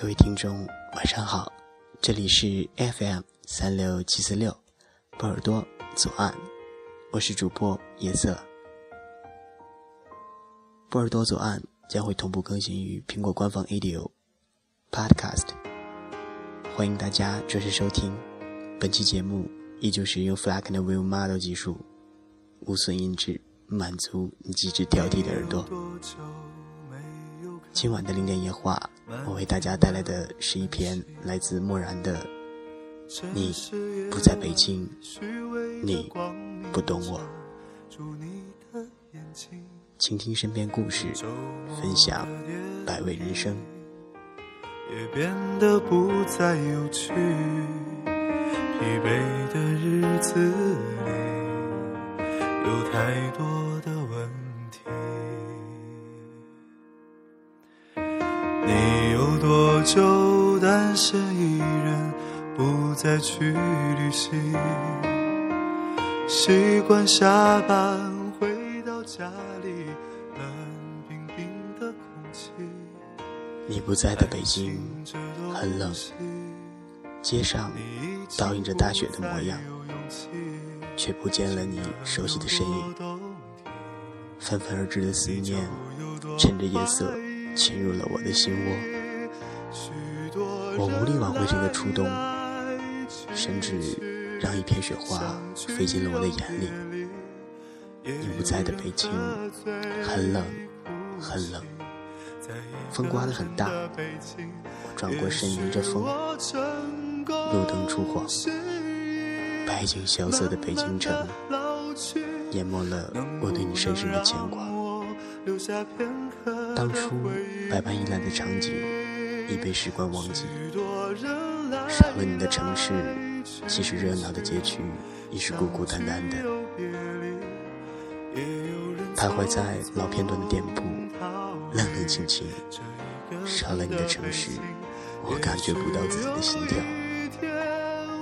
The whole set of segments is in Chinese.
各位听众，晚上好，这里是 FM 三六七四六，波尔多左岸，我是主播夜色。波尔多左岸将会同步更新于苹果官方 Audio Podcast，欢迎大家准时收听。本期节目依旧是用 Flag and Wheel Model 技术，无损音质，满足你极致挑剔的耳朵。今晚的零点夜话，我为大家带来的是一篇来自漠然的《你不在北京，你不懂我》。倾听身边故事，分享百味人生。也变得不再有趣，疲惫的日子里有太多的问你有多久单身一人，不再去旅行？习惯下班回到家里，冷冰冰的空气。你不在的北京很冷，街上倒映着大雪的模样，却不见了你熟悉的身影。纷纷而至的思念，趁着夜色侵入了我的心窝。我无力挽回这个初冬，甚至让一片雪花飞进了我的眼里。你不在的北京很冷，很冷。风刮得很大，我转过身迎着风，路灯初黄，白净萧瑟的北京城，淹没了我对你深深的牵挂。当初百般依赖的场景已被时光忘记，少了你的城市，即使热闹的街区，已是孤孤单单的。徘徊在老片段的店铺。冷冷清清，少了你的城市，我感觉不到自己的心跳。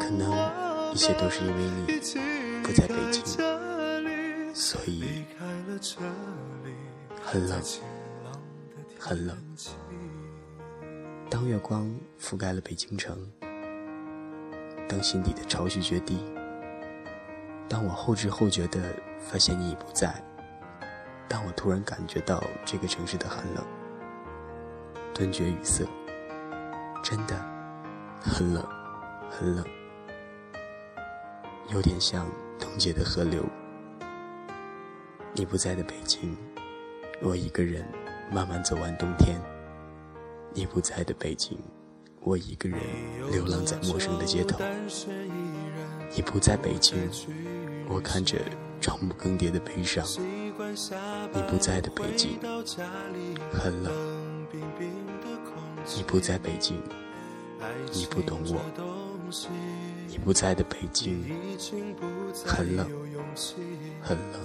可能一切都是因为你不在北京，所以很冷，很冷。当月光覆盖了北京城，当心底的潮汐决堤，当我后知后觉地发现你已不在。当我突然感觉到这个城市的寒冷，顿觉语塞，真的很冷，很冷，有点像冻结的河流。你不在的北京，我一个人慢慢走完冬天。你不在的北京，我一个人流浪在陌生的街头。你不在北京，我看着朝暮更迭的悲伤。你不在的北京很冷，你不在北京，你不懂我。你不在的北京很冷，很冷。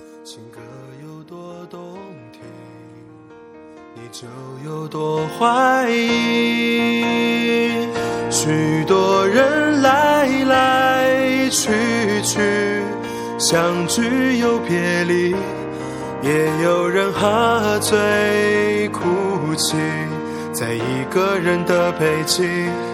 你就有多怀疑。许多人来来去去，相聚又别离。也有人喝醉哭泣，在一个人的北京。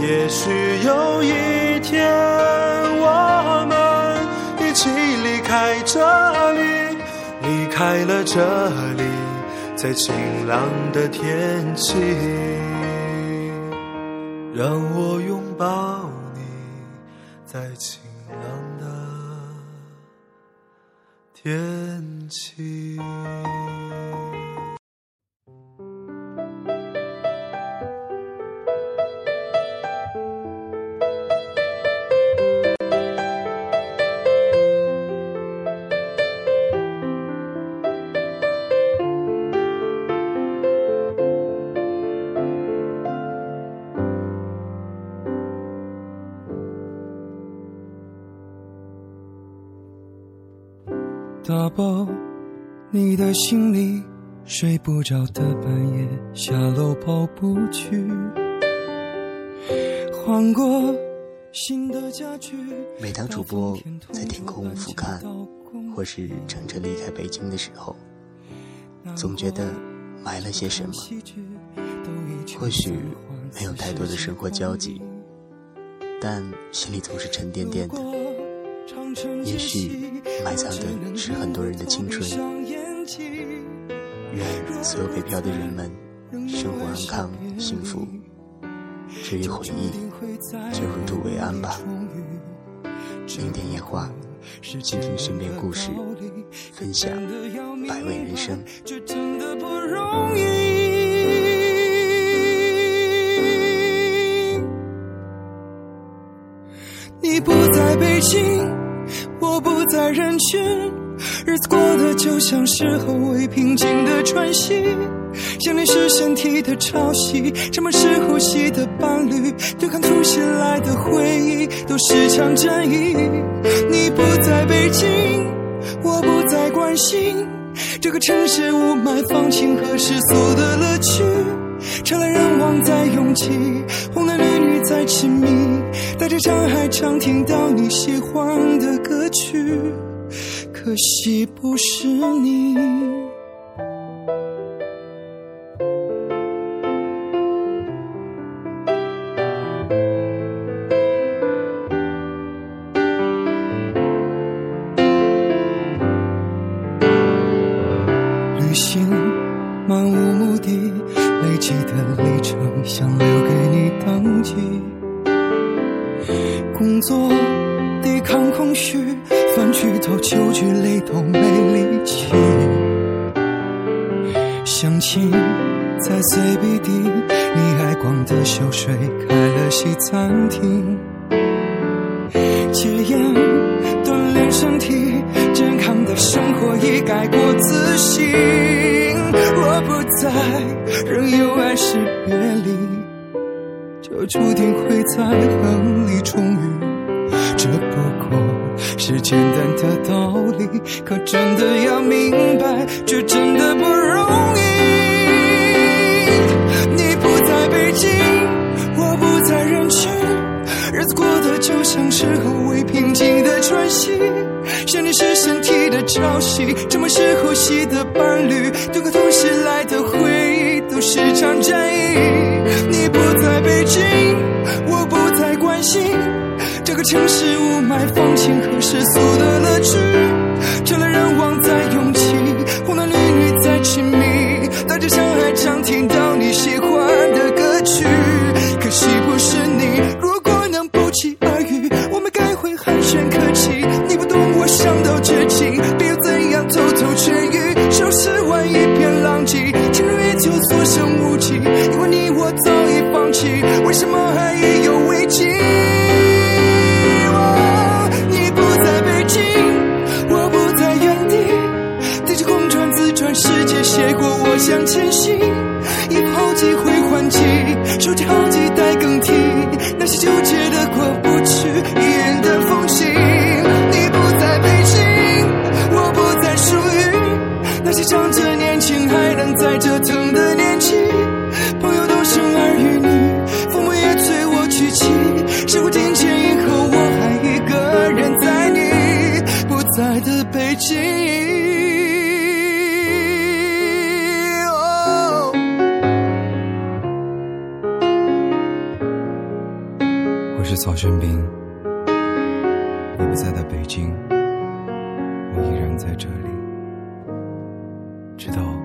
也许有一天，我们一起离开这里，离开了这里，在晴朗的天气，让我拥抱你，在晴朗的。天气。打包你的行李，睡不着的半夜下楼跑步去，换过新的家具。每当主播在天空俯瞰，或是乘车离开北京的时候，总觉得埋了些什么。或许没有太多的生活交集，但心里总是沉甸甸的。也许埋藏的是很多人的青春。愿所有北漂的人们生活安康幸福。至于回忆，就入土为安吧。零点夜话，倾听身边故事，分享百味人生。在人群，日子过得就像是后未平静的喘息。想念是身体的潮汐，沉默是呼吸的伴侣，对抗突袭来的回忆，都是场战役。你不在北京，我不再关心这个城市雾霾、放晴和世俗的乐趣。车来人往在拥挤，红男绿女在亲密，带着伤害常听到你喜欢的歌曲，可惜不是你。旅行漫无目的，累积的里程想留给你登记。工作抵抗空虚，饭局到酒局累都没力气。相亲在 CBD，你爱逛的秀水开了西餐厅。戒烟锻炼身体，健康的生活已改过自新。若不在，仍有爱是别离，就注定会在恨里重遇。这不过是简单的道理，可真的要明白，却真的不容易。你不在北京，我不在人群。日子过得就像是后未平静的喘息，想念是身体的潮汐，沉默是呼吸的伴侣，对抗突袭来的回忆，都是场战役。你不在北京，城市雾霾、放晴和世俗的乐趣，车来人往在拥挤，红男绿女在亲密，带着伤害常听到你喜欢的歌曲，可惜不是你。如果能不期而遇，我们该会寒暄客气。你不懂我伤到绝情，向前行。我是曹轩宾，你不在的北京，我依然在这里，直到。